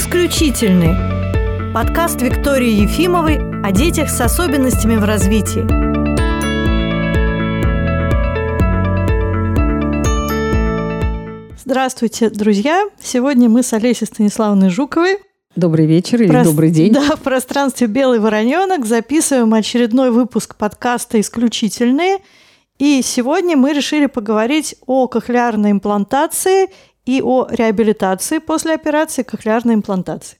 Исключительный. Подкаст Виктории Ефимовой о детях с особенностями в развитии. Здравствуйте, друзья! Сегодня мы с Олесей Станиславовной Жуковой Добрый вечер или Про... добрый день. Да, в пространстве «Белый вороненок» записываем очередной выпуск подкаста «Исключительные». И сегодня мы решили поговорить о кохлеарной имплантации и о реабилитации после операции кохлеарной имплантации.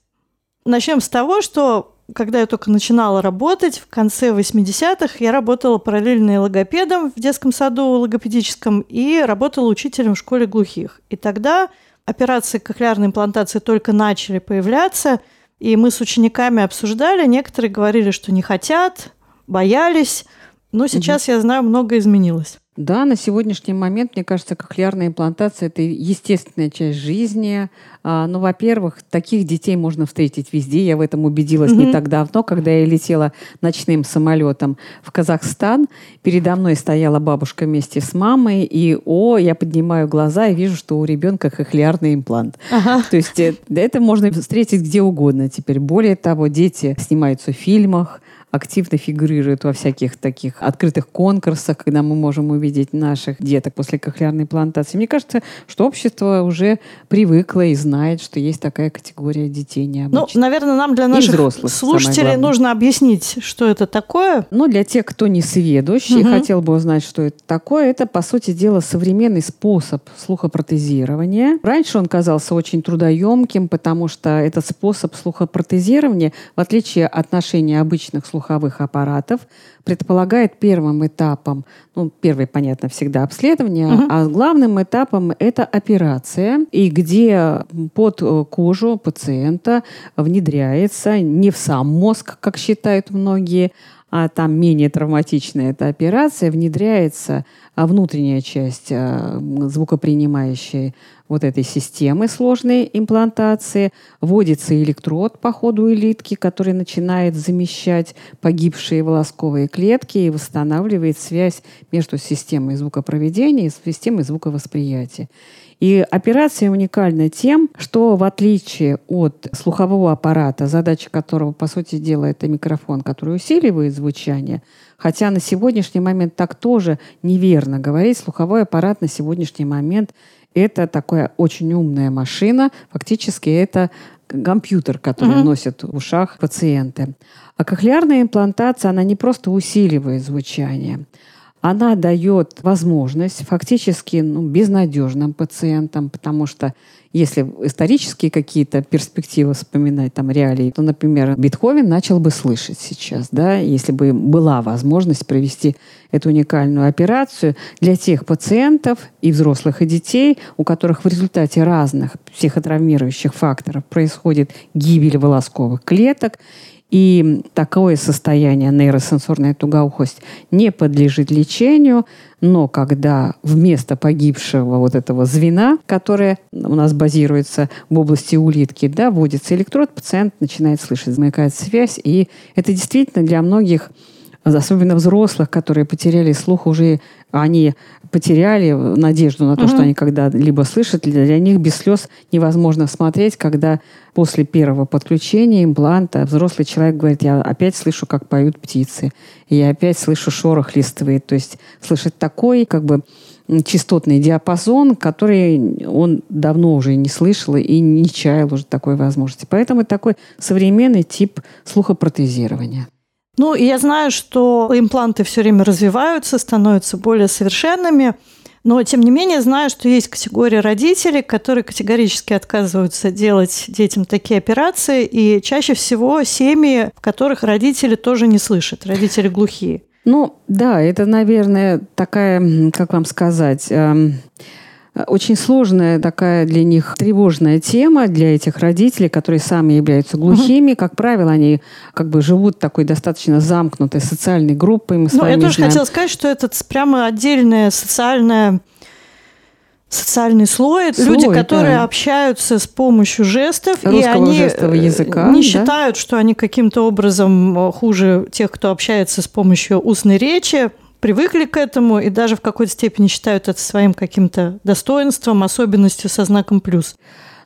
Начнем с того, что когда я только начинала работать, в конце 80-х я работала параллельно логопедом в детском саду логопедическом и работала учителем в школе глухих. И тогда операции кохлеарной имплантации только начали появляться, и мы с учениками обсуждали, некоторые говорили, что не хотят, боялись, но сейчас угу. я знаю, многое изменилось. Да, на сегодняшний момент, мне кажется, кохлеарная имплантация – это естественная часть жизни. А, ну, во-первых, таких детей можно встретить везде. Я в этом убедилась mm-hmm. не так давно, когда я летела ночным самолетом в Казахстан. Передо мной стояла бабушка вместе с мамой, и, о, я поднимаю глаза и вижу, что у ребенка кохлеарный имплант. Ага. То есть э, это можно встретить где угодно теперь. Более того, дети снимаются в фильмах, активно фигурирует во всяких таких открытых конкурсах, когда мы можем увидеть наших деток после кохлеарной плантации. Мне кажется, что общество уже привыкло и знает, что есть такая категория детей необычных. Ну, наверное, нам для наших взрослых, слушателей нужно объяснить, что это такое. Ну, для тех, кто не сведущ угу. и хотел бы узнать, что это такое, это, по сути дела, современный способ слухопротезирования. Раньше он казался очень трудоемким, потому что этот способ слухопротезирования, в отличие от ношения обычных слухов слуховых аппаратов предполагает первым этапом, ну, первый, понятно, всегда обследование, угу. а главным этапом это операция, и где под э, кожу пациента внедряется не в сам мозг, как считают многие, а там менее травматичная эта операция, внедряется а внутренняя часть а, звукопринимающей вот этой системы сложной имплантации, вводится электрод по ходу элитки, который начинает замещать погибшие волосковые клетки и восстанавливает связь между системой звукопроведения и системой звуковосприятия. И операция уникальна тем, что в отличие от слухового аппарата, задача которого, по сути дела, это микрофон, который усиливает звучание, хотя на сегодняшний момент так тоже неверно говорить, слуховой аппарат на сегодняшний момент это такая очень умная машина, фактически это компьютер, который uh-huh. носят в ушах пациенты. А кохлеарная имплантация, она не просто усиливает звучание, она дает возможность фактически ну, безнадежным пациентам, потому что если исторические какие-то перспективы вспоминать, там, реалии, то, например, Бетховен начал бы слышать сейчас, да, если бы была возможность провести эту уникальную операцию для тех пациентов и взрослых, и детей, у которых в результате разных психотравмирующих факторов происходит гибель волосковых клеток, и такое состояние нейросенсорная тугоухость не подлежит лечению, но когда вместо погибшего вот этого звена, которое у нас базируется в области улитки, да, вводится электрод, пациент начинает слышать, замыкает связь. И это действительно для многих особенно взрослых, которые потеряли слух уже, они потеряли надежду на то, угу. что они когда-либо слышат. Для них без слез невозможно смотреть, когда после первого подключения импланта взрослый человек говорит, я опять слышу, как поют птицы, я опять слышу шорох листвы. То есть слышать такой, как бы, частотный диапазон, который он давно уже не слышал и не чаял уже такой возможности. Поэтому это такой современный тип слухопротезирования. Ну, я знаю, что импланты все время развиваются, становятся более совершенными. Но, тем не менее, знаю, что есть категория родителей, которые категорически отказываются делать детям такие операции. И чаще всего семьи, в которых родители тоже не слышат, родители глухие. Ну, да, это, наверное, такая, как вам сказать, эм, очень сложная такая для них тревожная тема для этих родителей, которые сами являются глухими. Как правило, они как бы живут такой достаточно замкнутой социальной группой. Мы ну, я тоже знаем. хотела сказать, что это прямо отдельная социальная социальный слой, слой люди, которые да. общаются с помощью жестов, Русского и они языка, не да? считают, что они каким-то образом хуже тех, кто общается с помощью устной речи привыкли к этому и даже в какой-то степени считают это своим каким-то достоинством, особенностью со знаком плюс.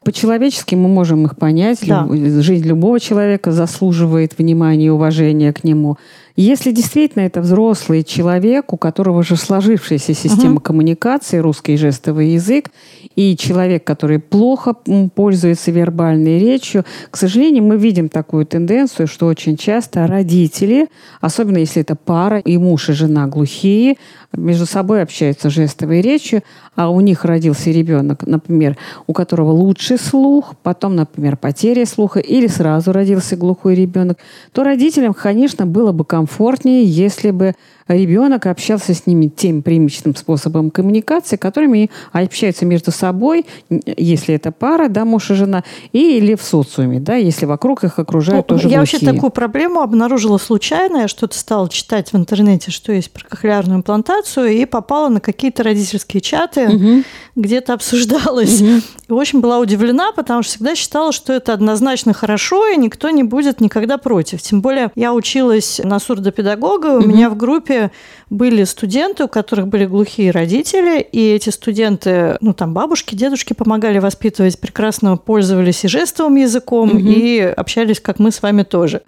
По-человечески мы можем их понять. Да. Жизнь любого человека заслуживает внимания и уважения к нему. Если действительно это взрослый человек, у которого же сложившаяся система uh-huh. коммуникации, русский жестовый язык, и человек, который плохо пользуется вербальной речью, к сожалению, мы видим такую тенденцию, что очень часто родители, особенно если это пара, и муж, и жена глухие, между собой общаются жестовой речью, а у них родился ребенок, например, у которого лучший слух, потом, например, потеря слуха, или сразу родился глухой ребенок, то родителям, конечно, было бы комфортнее, если бы ребенок общался с ними тем примечным способом коммуникации, которыми общаются между собой, если это пара, да, муж и жена, или в социуме, да, если вокруг их окружают ну, тоже Я глухие. вообще такую проблему обнаружила случайно. Я что-то стала читать в интернете, что есть про кохлеарную имплантацию, и попала на какие-то родительские чаты, угу. Где это обсуждалось. И очень была удивлена, потому что всегда считала, что это однозначно хорошо, и никто не будет никогда против. Тем более я училась на сурдопедагога, у угу. меня в группе были студенты, у которых были глухие родители, и эти студенты, ну там бабушки, дедушки помогали воспитывать, прекрасно пользовались и жестовым языком, угу. и общались, как мы с вами тоже.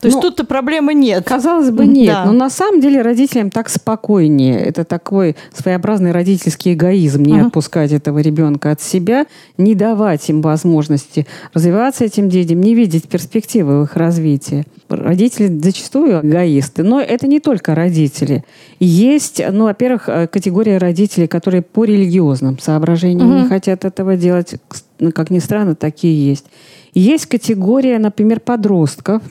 То есть ну, тут-то проблемы нет. Казалось бы, нет. Да. Но на самом деле родителям так спокойнее. Это такой своеобразный родительский эгоизм. Не uh-huh. отпускать этого ребенка от себя, не давать им возможности развиваться этим детям, не видеть перспективы в их развитии. Родители зачастую эгоисты. Но это не только родители. Есть, ну, во-первых, э, категория родителей, которые по религиозным соображениям uh-huh. не хотят этого делать. Как ни странно, такие есть. Есть категория, например, подростков,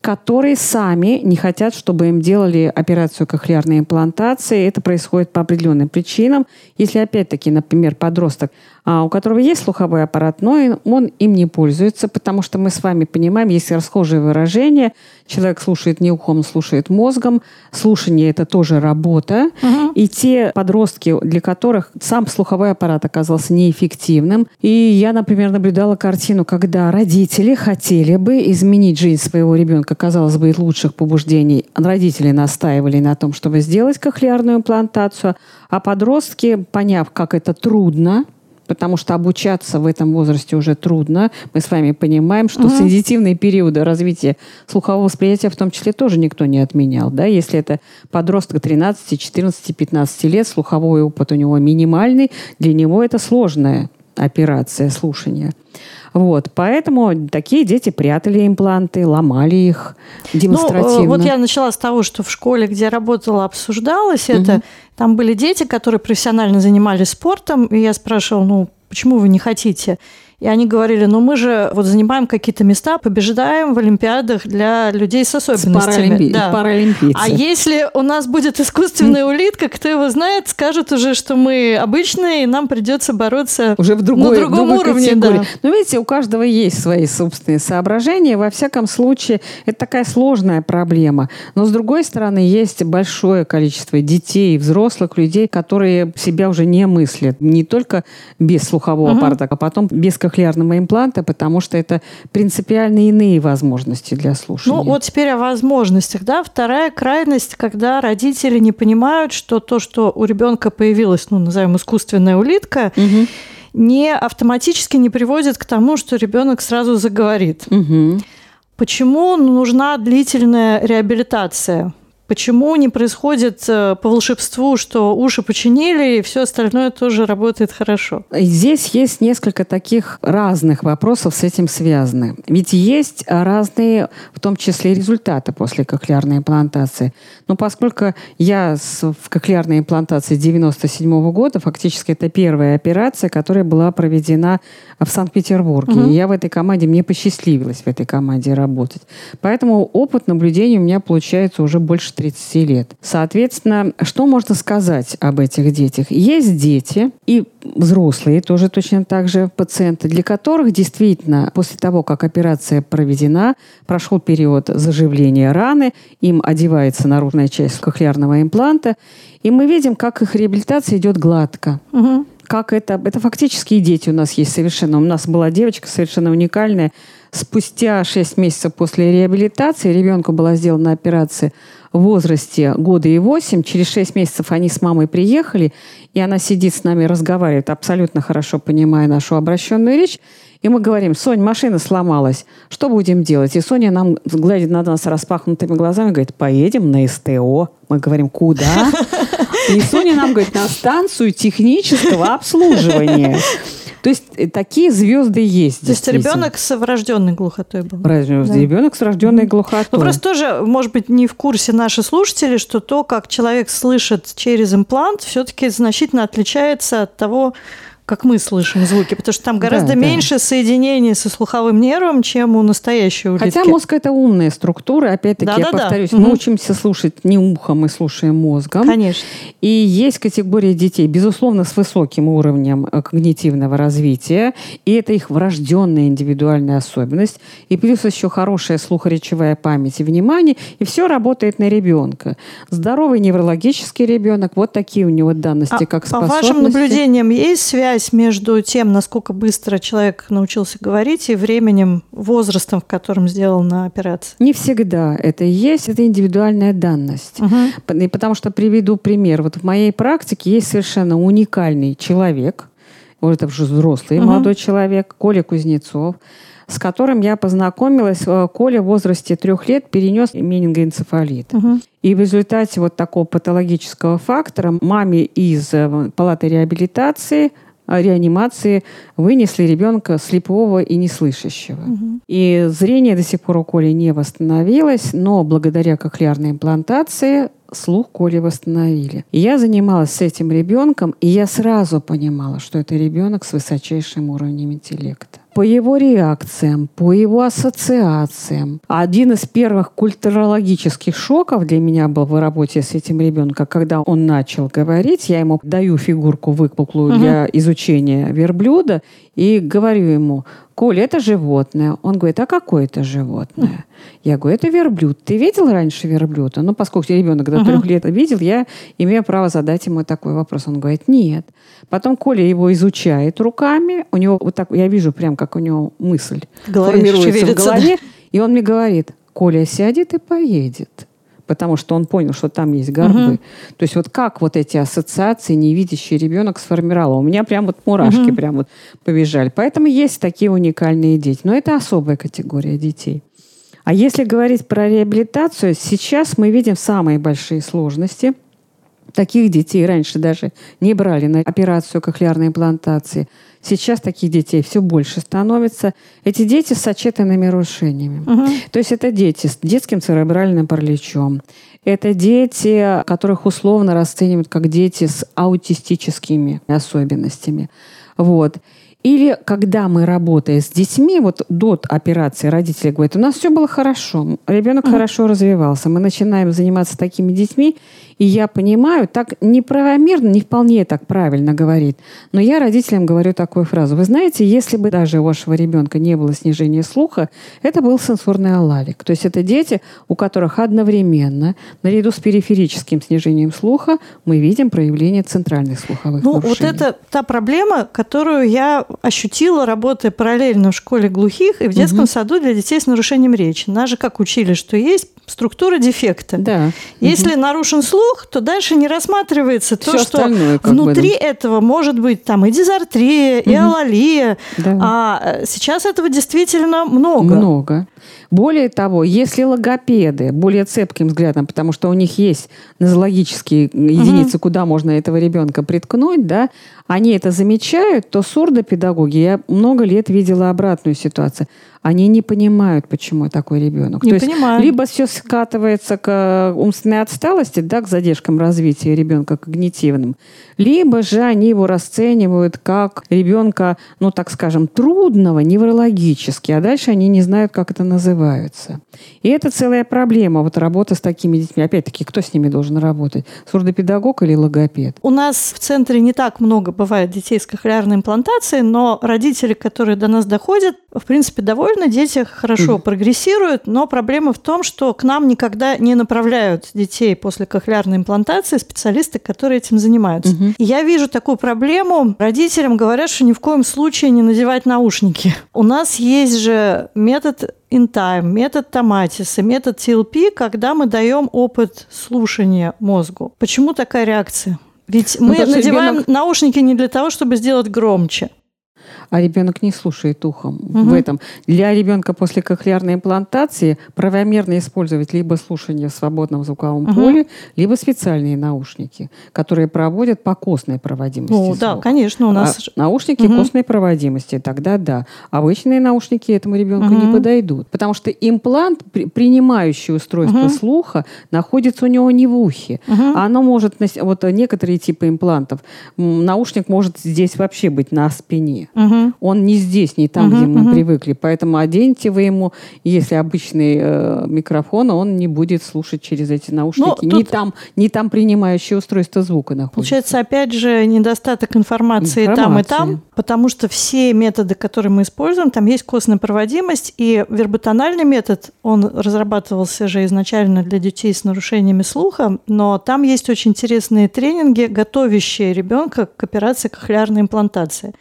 которые сами не хотят, чтобы им делали операцию кохлеарной имплантации. Это происходит по определенным причинам. Если, опять-таки, например, подросток а, у которого есть слуховой аппарат, но он им не пользуется, потому что мы с вами понимаем, есть расхожее выражение, человек слушает не ухом, слушает мозгом, слушание – это тоже работа, угу. и те подростки, для которых сам слуховой аппарат оказался неэффективным, и я, например, наблюдала картину, когда родители хотели бы изменить жизнь своего ребенка, казалось бы, лучших побуждений, родители настаивали на том, чтобы сделать кохлеарную имплантацию, а подростки, поняв, как это трудно, потому что обучаться в этом возрасте уже трудно. Мы с вами понимаем, что угу. сензитивные периоды развития слухового восприятия в том числе тоже никто не отменял. Да? Если это подросток 13, 14, 15 лет, слуховой опыт у него минимальный, для него это сложная операция слушания. Вот, поэтому такие дети прятали импланты, ломали их демонстративно. Ну, вот я начала с того, что в школе, где я работала, обсуждалось угу. это. Там были дети, которые профессионально занимались спортом, и я спрашивала, ну, почему вы не хотите? И они говорили, ну мы же вот занимаем какие-то места, побеждаем в Олимпиадах для людей с особенностями. Паралимпи... Да. Паралимпийцы. А если у нас будет искусственная улитка, кто его знает, скажет уже, что мы обычные, и нам придется бороться уже в другой, на другом другой уровне. Категории. Да. Но видите, у каждого есть свои собственные соображения. Во всяком случае, это такая сложная проблема. Но с другой стороны, есть большое количество детей, взрослых людей, которые себя уже не мыслят. Не только без слухового угу. аппарата, а потом без кохлеарного импланта, потому что это принципиально иные возможности для слушания. Ну, вот теперь о возможностях. Да? Вторая крайность, когда родители не понимают, что то, что у ребенка появилась, ну, назовем, искусственная улитка, угу. не автоматически не приводит к тому, что ребенок сразу заговорит. Угу. Почему нужна длительная реабилитация? Почему не происходит э, по волшебству, что уши починили, и все остальное тоже работает хорошо? Здесь есть несколько таких разных вопросов с этим связаны. Ведь есть разные, в том числе, результаты после кохлеарной имплантации. Но поскольку я в кохлеарной имплантации 97 года, фактически это первая операция, которая была проведена в Санкт-Петербурге. Угу. И я в этой команде, мне посчастливилось в этой команде работать. Поэтому опыт наблюдения у меня получается уже больше 30 лет. Соответственно, что можно сказать об этих детях? Есть дети и взрослые тоже точно так же пациенты, для которых действительно после того, как операция проведена, прошел период заживления раны, им одевается наружная часть кохлеарного импланта, и мы видим, как их реабилитация идет гладко. Угу как это... Это фактически и дети у нас есть совершенно. У нас была девочка совершенно уникальная. Спустя 6 месяцев после реабилитации ребенку была сделана операция в возрасте года и восемь. Через шесть месяцев они с мамой приехали, и она сидит с нами, разговаривает, абсолютно хорошо понимая нашу обращенную речь. И мы говорим, Сонь, машина сломалась, что будем делать? И Соня нам глядит на нас распахнутыми глазами, говорит, поедем на СТО. Мы говорим, куда? И Соня нам говорит, на станцию технического обслуживания. То есть э, такие звезды есть. То есть ребенок с врожденной глухотой был. Разве да. ребенок с врожденной глухотой. Ну, просто тоже, может быть, не в курсе наши слушатели, что то, как человек слышит через имплант, все-таки значительно отличается от того, как мы слышим звуки, потому что там гораздо да, меньше да. соединений со слуховым нервом, чем у настоящего улитки. Хотя мозг это умная структура, опять-таки, да, я да, повторюсь, да. мы угу. учимся слушать не ухом, мы слушаем мозгом. Конечно. И есть категория детей, безусловно, с высоким уровнем э, когнитивного развития, и это их врожденная индивидуальная особенность, и плюс еще хорошая слухоречевая память и внимание, и все работает на ребенка. Здоровый неврологический ребенок, вот такие у него данности, а как способности. По вашим наблюдениям есть связь связь между тем, насколько быстро человек научился говорить, и временем, возрастом, в котором сделана операция? Не всегда это есть. Это индивидуальная данность. Угу. И потому что приведу пример. Вот в моей практике есть совершенно уникальный человек, вот это уже взрослый угу. молодой человек, Коля Кузнецов, с которым я познакомилась. Э, Коля в возрасте трех лет перенес менингоэнцефалит. Угу. И в результате вот такого патологического фактора маме из э, палаты реабилитации реанимации вынесли ребенка слепого и неслышащего. Угу. И зрение до сих пор у Коли не восстановилось, но благодаря кохлеарной имплантации слух Коли восстановили. И я занималась с этим ребенком, и я сразу понимала, что это ребенок с высочайшим уровнем интеллекта по его реакциям, по его ассоциациям. Один из первых культурологических шоков для меня был в работе с этим ребенком, когда он начал говорить, я ему даю фигурку выпуклую угу. для изучения верблюда и говорю ему, Коля, это животное. Он говорит, а какое это животное? Я говорю, это верблюд. Ты видел раньше верблюда? Ну, поскольку ребенок до трех лет видел, я имею право задать ему такой вопрос. Он говорит, нет. Потом Коля его изучает руками. У него вот так, я вижу прям, как у него мысль формируется в голове. Да. И он мне говорит, Коля сядет и поедет потому что он понял, что там есть горбы. Угу. То есть вот как вот эти ассоциации невидящий ребенок сформировал. У меня прям вот мурашки угу. прям вот побежали. Поэтому есть такие уникальные дети. Но это особая категория детей. А если говорить про реабилитацию, сейчас мы видим самые большие сложности. Таких детей раньше даже не брали на операцию кохлеарной имплантации – Сейчас таких детей все больше становится. Эти дети с сочетанными нарушениями. Угу. То есть это дети с детским церебральным параличом. Это дети, которых условно расценивают как дети с аутистическими особенностями. Вот. Или когда мы работаем с детьми, вот до операции родители говорят, у нас все было хорошо, ребенок mm-hmm. хорошо развивался, мы начинаем заниматься такими детьми, и я понимаю, так неправомерно, не вполне так правильно говорит, но я родителям говорю такую фразу. Вы знаете, если бы даже у вашего ребенка не было снижения слуха, это был сенсорный алалик. То есть это дети, у которых одновременно, наряду с периферическим снижением слуха, мы видим проявление центральных слуховых ну, нарушений. вот это та проблема, которую я ощутила, работая параллельно в школе глухих и в детском угу. саду для детей с нарушением речи. Нас же как учили, что есть структура дефекта. Да. Если угу. нарушен слух, то дальше не рассматривается Все то, что внутри бы, да. этого может быть там и дизартрия, угу. и алалия. Да. А э, сейчас этого действительно много. Много. Более того, если логопеды более цепким взглядом, потому что у них есть нозологические единицы, угу. куда можно этого ребенка приткнуть, да, они это замечают, то сурдопедагоги, я много лет видела обратную ситуацию они не понимают, почему такой ребенок. Не То понимаю. есть либо все скатывается к э, умственной отсталости, да, к задержкам развития ребенка когнитивным, либо же они его расценивают как ребенка, ну так скажем, трудного неврологически, а дальше они не знают, как это называется. И это целая проблема, вот работа с такими детьми. Опять-таки, кто с ними должен работать? Сурдопедагог или логопед? У нас в центре не так много бывает детей с кохлеарной имплантацией, но родители, которые до нас доходят, в принципе, довольны, дети хорошо mm. прогрессируют, но проблема в том, что к нам никогда не направляют детей после кохлеарной имплантации специалисты, которые этим занимаются. Mm-hmm. И я вижу такую проблему. Родителям говорят, что ни в коем случае не надевать наушники. У нас есть же метод InTime, метод Томатиса, метод TLP, когда мы даем опыт слушания мозгу. Почему такая реакция? Ведь ну, мы надеваем ребенок... наушники не для того, чтобы сделать громче а ребенок не слушает ухом угу. в этом. Для ребенка после кохлеарной имплантации правомерно использовать либо слушание в свободном звуковом угу. поле, либо специальные наушники, которые проводят по костной проводимости. Ну, да, конечно, у нас а наушники угу. костной проводимости, тогда да. Обычные наушники этому ребенку угу. не подойдут, потому что имплант, принимающий устройство угу. слуха, находится у него не в ухе, угу. а оно может вот некоторые типы имплантов наушник может здесь вообще быть на спине. Угу. Он не здесь, не там, угу, где мы угу. привыкли. Поэтому оденьте вы ему, если обычный э, микрофон, он не будет слушать через эти наушники. Ну, не, там, не там принимающее устройство звука находится. Получается, опять же, недостаток информации, информации там и там, потому что все методы, которые мы используем, там есть костная проводимость, и верботональный метод, он разрабатывался же изначально для детей с нарушениями слуха, но там есть очень интересные тренинги, готовящие ребенка к операции кохлеарной имплантации.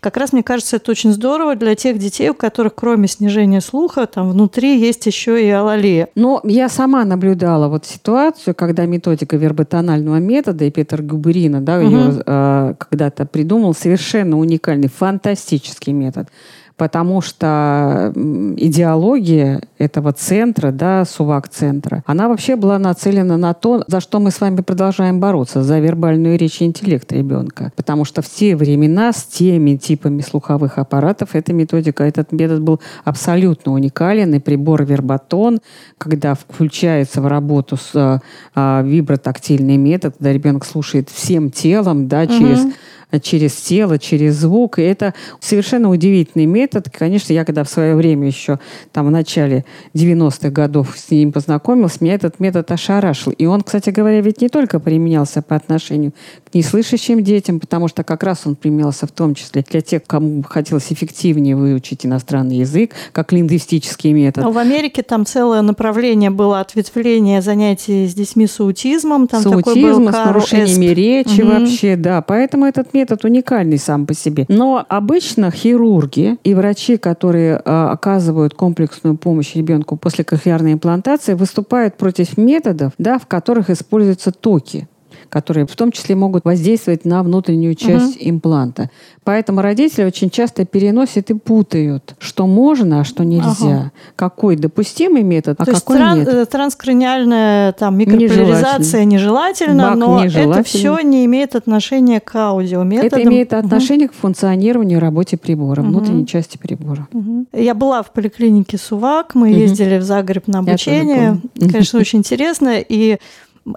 Как раз, мне кажется, это очень здорово для тех детей, у которых кроме снижения слуха, там внутри есть еще и алалия. Но я сама наблюдала вот ситуацию, когда методика верботонального метода, и Петр Губерина, да, угу. ее э, когда-то придумал, совершенно уникальный, фантастический метод потому что идеология этого центра, да, СУВАК-центра, она вообще была нацелена на то, за что мы с вами продолжаем бороться, за вербальную речь и интеллект ребенка. Потому что в те времена с теми типами слуховых аппаратов эта методика, этот метод был абсолютно уникален, и прибор вербатон, когда включается в работу с а, вибротактильный метод, когда ребенок слушает всем телом, да, через угу через тело, через звук. И это совершенно удивительный метод. Конечно, я когда в свое время еще там в начале 90-х годов с ним познакомился, меня этот метод ошарашил. И он, кстати говоря, ведь не только применялся по отношению к неслышащим детям, потому что как раз он применялся в том числе для тех, кому хотелось эффективнее выучить иностранный язык, как лингвистический метод. Но в Америке там целое направление было ответвление занятий с детьми с аутизмом. Там с аутизмом, с нарушениями Эсп. речи угу. вообще, да. Поэтому этот метод уникальный сам по себе. Но обычно хирурги и врачи, которые э, оказывают комплексную помощь ребенку после кохлеарной имплантации, выступают против методов, да, в которых используются токи которые в том числе могут воздействовать на внутреннюю часть угу. импланта. Поэтому родители очень часто переносят и путают, что можно, а что нельзя. Ага. Какой допустимый метод, а То какой тран- нет. Транскраниальная там, микрополяризация нежелательно, но нежелательно. это все не имеет отношения к аудиометодам. Это имеет отношение угу. к функционированию работе прибора, угу. внутренней части прибора. Угу. Я была в поликлинике Сувак, мы угу. ездили в Загреб на обучение. Конечно, очень интересно. И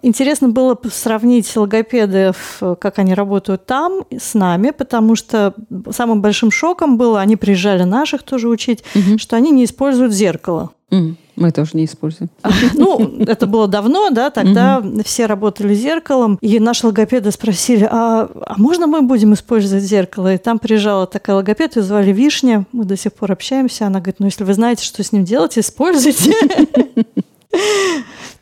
Интересно было сравнить логопедов, как они работают там с нами, потому что самым большим шоком было, они приезжали наших тоже учить, угу. что они не используют зеркало. Угу. Мы тоже не используем. Ну, это было давно, да, тогда угу. все работали зеркалом. И наши логопеды спросили, а, а можно мы будем использовать зеркало? И там приезжала такая логопед, ее звали Вишня, мы до сих пор общаемся. Она говорит, ну, если вы знаете, что с ним делать, используйте.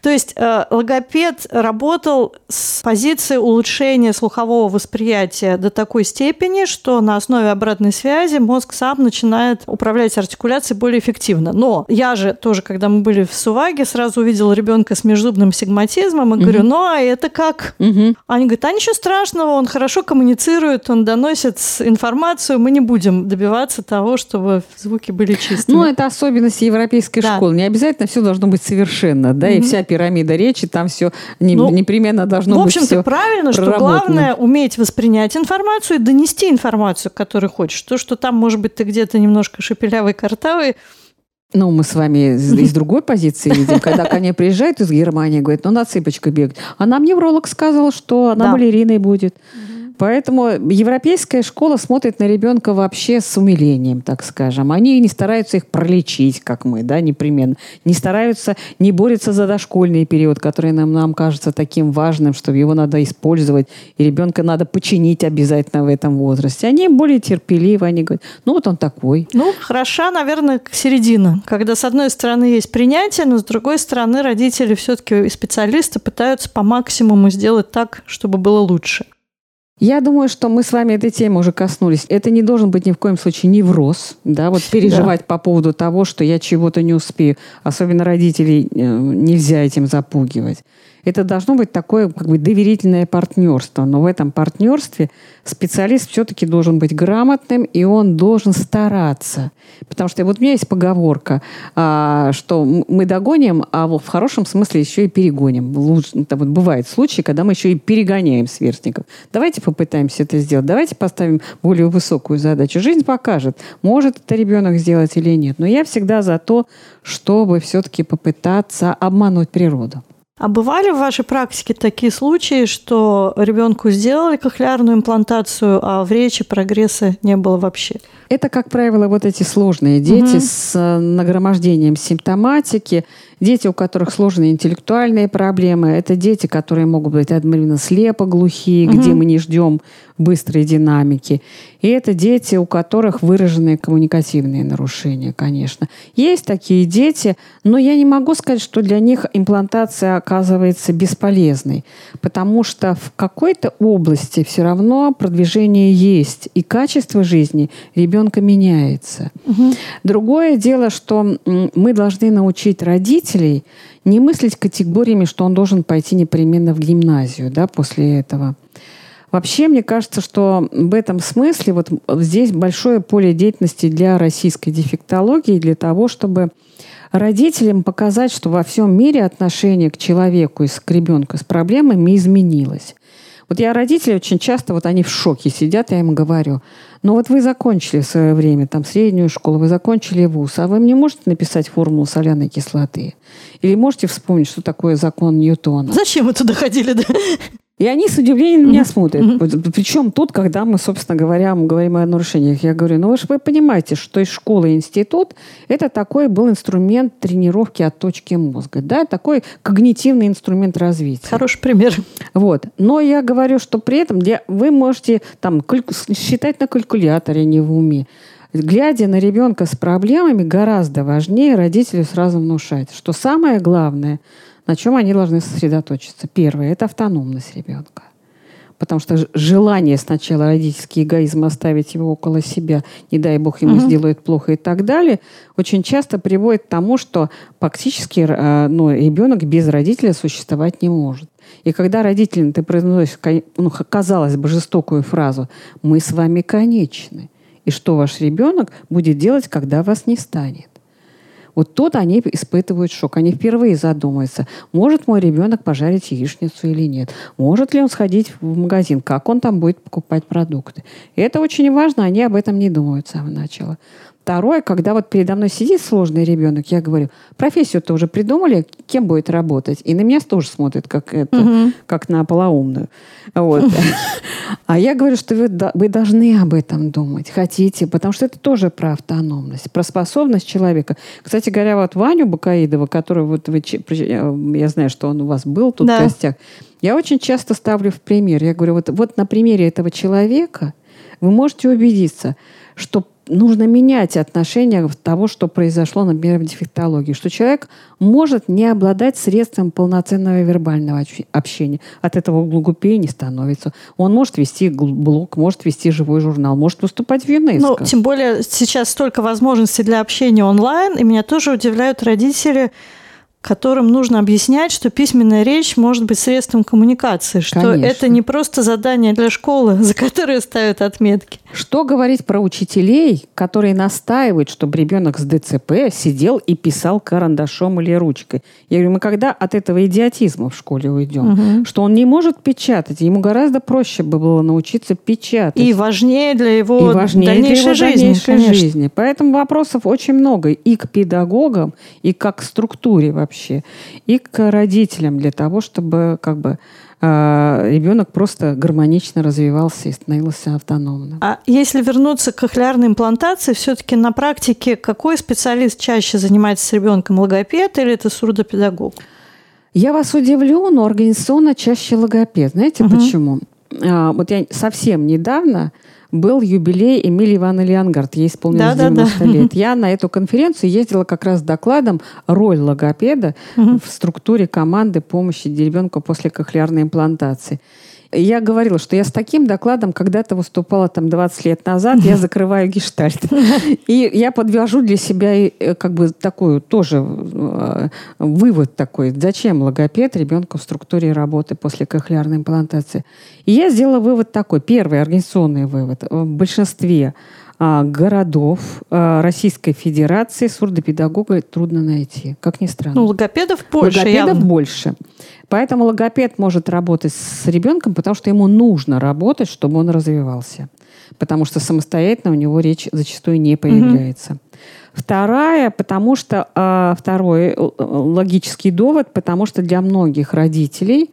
То есть э, логопед работал с позиции улучшения слухового восприятия до такой степени, что на основе обратной связи мозг сам начинает управлять артикуляцией более эффективно. Но я же тоже, когда мы были в Суваге, сразу увидела ребенка с межзубным сигматизмом и говорю, ну а это как? Угу. Они говорят, а ничего страшного, он хорошо коммуницирует, он доносит информацию, мы не будем добиваться того, чтобы звуки были чистыми. Ну, это особенность европейской да. школы. Не обязательно все должно быть совершенно, да, угу. и вся пирамида речи, там все не, ну, непременно должно быть В общем-то, правильно, что главное уметь воспринять информацию и донести информацию, которую хочешь. То, что там, может быть, ты где-то немножко шепелявый, картавый, ну, мы с вами из, из другой позиции видим, когда ко мне приезжают из Германии, говорят, ну, на цыпочку бегать. А нам невролог сказал, что она да. балериной будет. Поэтому европейская школа смотрит на ребенка вообще с умилением, так скажем. Они не стараются их пролечить, как мы, да, непременно. Не стараются, не борются за дошкольный период, который нам, нам кажется таким важным, что его надо использовать, и ребенка надо починить обязательно в этом возрасте. Они более терпеливы, они говорят, ну вот он такой. Ну, хороша, наверное, середина, когда с одной стороны есть принятие, но с другой стороны родители все-таки и специалисты пытаются по максимуму сделать так, чтобы было лучше. Я думаю, что мы с вами этой темы уже коснулись. Это не должен быть ни в коем случае невроз, да, вот переживать да. по поводу того, что я чего-то не успею. Особенно родителей э, нельзя этим запугивать. Это должно быть такое как бы доверительное партнерство. Но в этом партнерстве специалист все-таки должен быть грамотным, и он должен стараться. Потому что вот у меня есть поговорка, а, что мы догоним, а в хорошем смысле еще и перегоним. Это вот бывает случаи, когда мы еще и перегоняем сверстников. Давайте попытаемся это сделать. Давайте поставим более высокую задачу. Жизнь покажет, может это ребенок сделать или нет. Но я всегда за то, чтобы все-таки попытаться обмануть природу. А бывали в вашей практике такие случаи, что ребенку сделали кохлеарную имплантацию, а в речи прогресса не было вообще? Это, как правило, вот эти сложные дети угу. с э, нагромождением симптоматики, дети, у которых сложные интеллектуальные проблемы, это дети, которые могут быть одновременно слепо-глухие, угу. где мы не ждем быстрой динамики. И это дети, у которых выраженные коммуникативные нарушения, конечно. Есть такие дети, но я не могу сказать, что для них имплантация оказывается бесполезной, потому что в какой-то области все равно продвижение есть, и качество жизни ребенка меняется. Угу. Другое дело, что мы должны научить родителей не мыслить категориями, что он должен пойти непременно в гимназию да, после этого. Вообще, мне кажется, что в этом смысле вот здесь большое поле деятельности для российской дефектологии, для того, чтобы родителям показать, что во всем мире отношение к человеку и к ребенку с проблемами изменилось. Вот я родители очень часто, вот они в шоке сидят, я им говорю, ну вот вы закончили в свое время там среднюю школу, вы закончили вуз, а вы мне можете написать формулу соляной кислоты? Или можете вспомнить, что такое закон Ньютона? Зачем вы туда ходили, да? И они с удивлением на меня смотрят. Mm-hmm. Причем тут, когда мы, собственно говоря, мы говорим о нарушениях, я говорю, ну вы же вы понимаете, что из школы институт это такой был инструмент тренировки от точки мозга, да, такой когнитивный инструмент развития. Хороший пример. Вот. Но я говорю, что при этом для, вы можете там считать на калькуляторе, не в уме. Глядя на ребенка с проблемами, гораздо важнее родителю сразу внушать, что самое главное – на чем они должны сосредоточиться? Первое – это автономность ребенка. Потому что желание сначала родительский эгоизм оставить его около себя, не дай бог ему угу. сделают плохо и так далее, очень часто приводит к тому, что фактически э, ну, ребенок без родителя существовать не может. И когда родителям ты произносишь, ну, казалось бы, жестокую фразу «мы с вами конечны», и что ваш ребенок будет делать, когда вас не станет? Вот тут они испытывают шок. Они впервые задумаются, может мой ребенок пожарить яичницу или нет. Может ли он сходить в магазин, как он там будет покупать продукты. И это очень важно, они об этом не думают с самого начала. Второе, когда вот передо мной сидит сложный ребенок, я говорю, профессию-то уже придумали, кем будет работать? И на меня тоже смотрят, как это, угу. как на полоумную. Вот. А я говорю, что вы, вы должны об этом думать, хотите, потому что это тоже про автономность, про способность человека. Кстати говоря, вот Ваню Бакаидова, который вот вы, я знаю, что он у вас был тут да. в гостях, я очень часто ставлю в пример. Я говорю, вот, вот на примере этого человека вы можете убедиться, что нужно менять отношение того, что произошло, например, в дефектологии, что человек может не обладать средством полноценного вербального общения. От этого глупее не становится. Он может вести блог, может вести живой журнал, может выступать в ЮНЕСКО. Ну, тем более сейчас столько возможностей для общения онлайн, и меня тоже удивляют родители, которым нужно объяснять, что письменная речь может быть средством коммуникации, что Конечно. это не просто задание для школы, за которое ставят отметки. Что говорить про учителей, которые настаивают, чтобы ребенок с ДЦП сидел и писал карандашом или ручкой? Я говорю, мы когда от этого идиотизма в школе уйдем? Угу. Что он не может печатать, ему гораздо проще бы было научиться печатать. И важнее для его и важнее дальнейшей, для его жизни, дальнейшей жизни. Поэтому вопросов очень много и к педагогам, и как к структуре вообще, и к родителям для того, чтобы как бы э, ребенок просто гармонично развивался и становился автономным. А если вернуться к кохлеарной имплантации, все-таки на практике какой специалист чаще занимается с ребенком, логопед или это сурдопедагог? Я вас удивлю, но организационно чаще логопед. Знаете угу. почему? А, вот я совсем недавно был юбилей Эмилии Ивановны Леонгард. Ей исполнилось да, 90 да, да. лет. Я на эту конференцию ездила как раз с докладом «Роль логопеда угу. в структуре команды помощи ребенку после кохлеарной имплантации». Я говорила, что я с таким докладом когда-то выступала там 20 лет назад, я закрываю гештальт. И я подвяжу для себя э, как бы такой тоже э, вывод такой, зачем логопед ребенку в структуре работы после кохлеарной имплантации. И я сделала вывод такой, первый организационный вывод. В большинстве а, городов а, Российской Федерации сурдопедагога трудно найти, как ни странно. Ну, логопедов больше Логопедов явно. больше. Поэтому логопед может работать с ребенком, потому что ему нужно работать, чтобы он развивался. Потому что самостоятельно у него речь зачастую не появляется. Угу. Вторая, потому что э, второй логический довод, потому что для многих родителей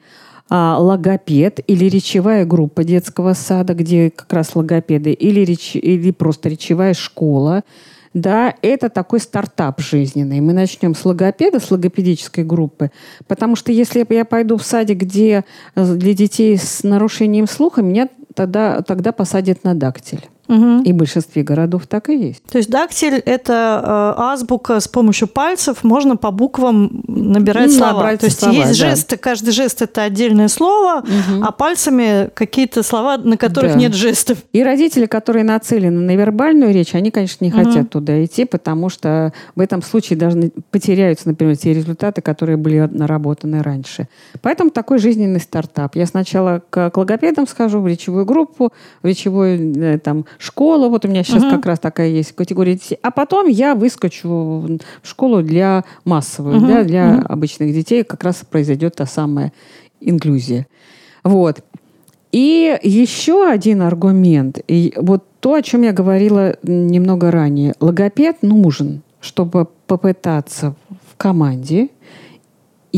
а, логопед или речевая группа детского сада, где как раз логопеды, или, реч, или просто речевая школа, да, это такой стартап жизненный. Мы начнем с логопеда, с логопедической группы, потому что если я пойду в садик, где э, для детей с нарушением слуха, меня тогда, тогда посадят на дактиль. Угу. И в большинстве городов так и есть. То есть дактиль – это э, азбука с помощью пальцев, можно по буквам набирать ну, слова. То есть слова, есть да. жесты, каждый жест – это отдельное слово, угу. а пальцами какие-то слова, на которых да. нет жестов. И родители, которые нацелены на вербальную речь, они, конечно, не угу. хотят туда идти, потому что в этом случае должны потеряются, например, те результаты, которые были наработаны раньше. Поэтому такой жизненный стартап. Я сначала к, логопедам схожу, в речевую группу, в речевую э, там, школа, вот у меня сейчас угу. как раз такая есть категория детей, а потом я выскочу в школу для массовую, угу. да, для угу. обычных детей, как раз произойдет та самая инклюзия. Вот. И еще один аргумент, и вот то, о чем я говорила немного ранее. Логопед нужен, чтобы попытаться в команде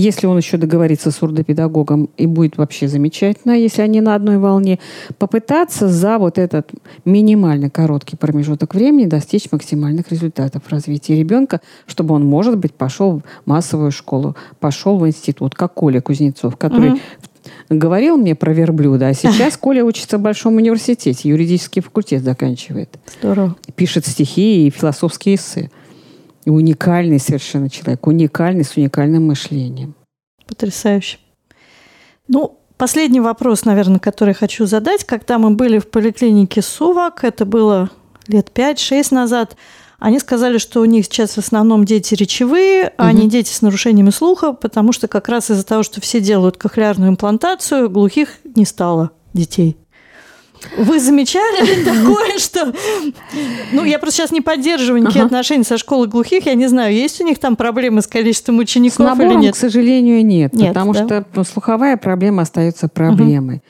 если он еще договорится с сурдопедагогом, и будет вообще замечательно, если они на одной волне, попытаться за вот этот минимально короткий промежуток времени достичь максимальных результатов в развитии ребенка, чтобы он, может быть, пошел в массовую школу, пошел в институт, как Коля Кузнецов, который угу говорил мне про верблюда, а сейчас Коля учится в Большом университете, юридический факультет заканчивает. Здорово. Пишет стихи и философские эссе. И уникальный совершенно человек, уникальный, с уникальным мышлением. Потрясающе. Ну, последний вопрос, наверное, который хочу задать. Когда мы были в поликлинике Сувак, это было лет 5-6 назад, они сказали, что у них сейчас в основном дети речевые, а угу. не дети с нарушениями слуха, потому что как раз из-за того, что все делают кохлеарную имплантацию, глухих не стало детей. Вы замечали ли такое, что... Ну, я просто сейчас не поддерживаю никакие ага. отношения со школой глухих. Я не знаю, есть у них там проблемы с количеством учеников с набором, или нет? к сожалению, нет. нет потому да? что ну, слуховая проблема остается проблемой. Угу.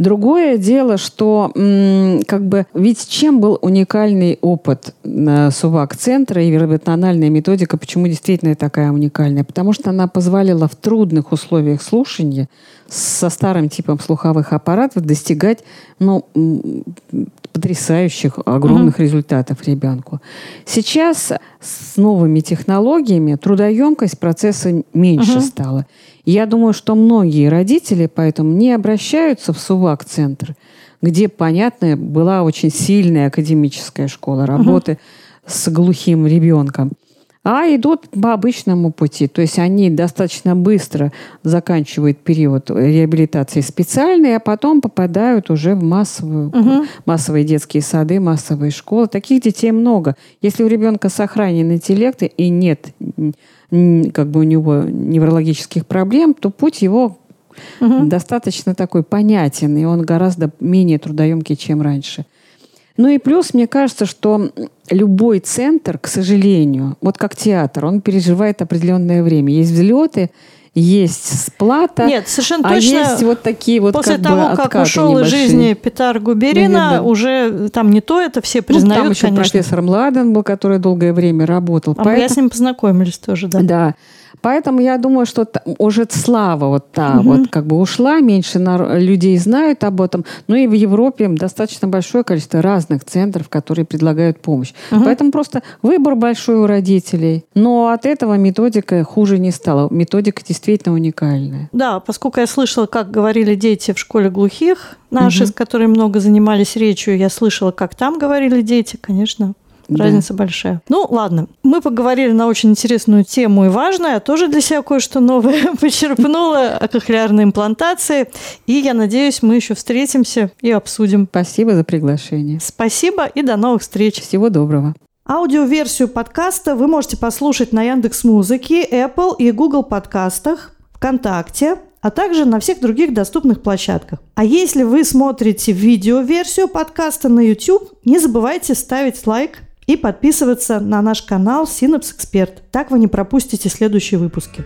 Другое дело, что как бы ведь чем был уникальный опыт Сувак-центра и вербетональная методика, почему действительно такая уникальная? Потому что она позволяла в трудных условиях слушания со старым типом слуховых аппаратов достигать ну, потрясающих, огромных mm-hmm. результатов ребенку. Сейчас с новыми технологиями трудоемкость процесса меньше mm-hmm. стала. Я думаю, что многие родители поэтому не обращаются в СУВАК-центр, где, понятно, была очень сильная академическая школа работы mm-hmm. с глухим ребенком а идут по обычному пути. То есть они достаточно быстро заканчивают период реабилитации специальной, а потом попадают уже в массовую, угу. массовые детские сады, массовые школы. Таких детей много. Если у ребенка сохранен интеллект и нет как бы у него неврологических проблем, то путь его угу. достаточно такой понятен, и он гораздо менее трудоемкий, чем раньше. Ну и плюс, мне кажется, что любой центр, к сожалению, вот как театр, он переживает определенное время. Есть взлеты, есть сплата. Нет, совершенно а точно. есть вот такие вот После как того, бы как ушел из жизни Петар Губерина, да, да. уже там не то, это все Ну, признают, там еще конечно. профессор Младен был, который долгое время работал. А мы Поэтому- с ним познакомились тоже, да. Да. Поэтому я думаю, что уже слава вот та Мгм. вот как бы ушла, меньше людей знают об этом. Ну и в Европе достаточно большое количество разных центров, которые предлагают помощь. Мгм. Поэтому просто выбор большой у родителей. Но от этого методика хуже не стала. Методика действительно уникальная. Да, поскольку я слышала, как говорили дети в школе глухих, наши, Мгм. с которыми много занимались речью, я слышала, как там говорили дети, конечно. Да. Разница большая. Ну, ладно. Мы поговорили на очень интересную тему и важную. Я тоже для себя кое-что новое почерпнула о кохлеарной имплантации. И я надеюсь, мы еще встретимся и обсудим. Спасибо за приглашение. Спасибо и до новых встреч. Всего доброго. Аудиоверсию подкаста вы можете послушать на Яндекс Музыке, Apple и Google подкастах, ВКонтакте, а также на всех других доступных площадках. А если вы смотрите видеоверсию подкаста на YouTube, не забывайте ставить лайк и подписываться на наш канал Synapse Expert. Так вы не пропустите следующие выпуски.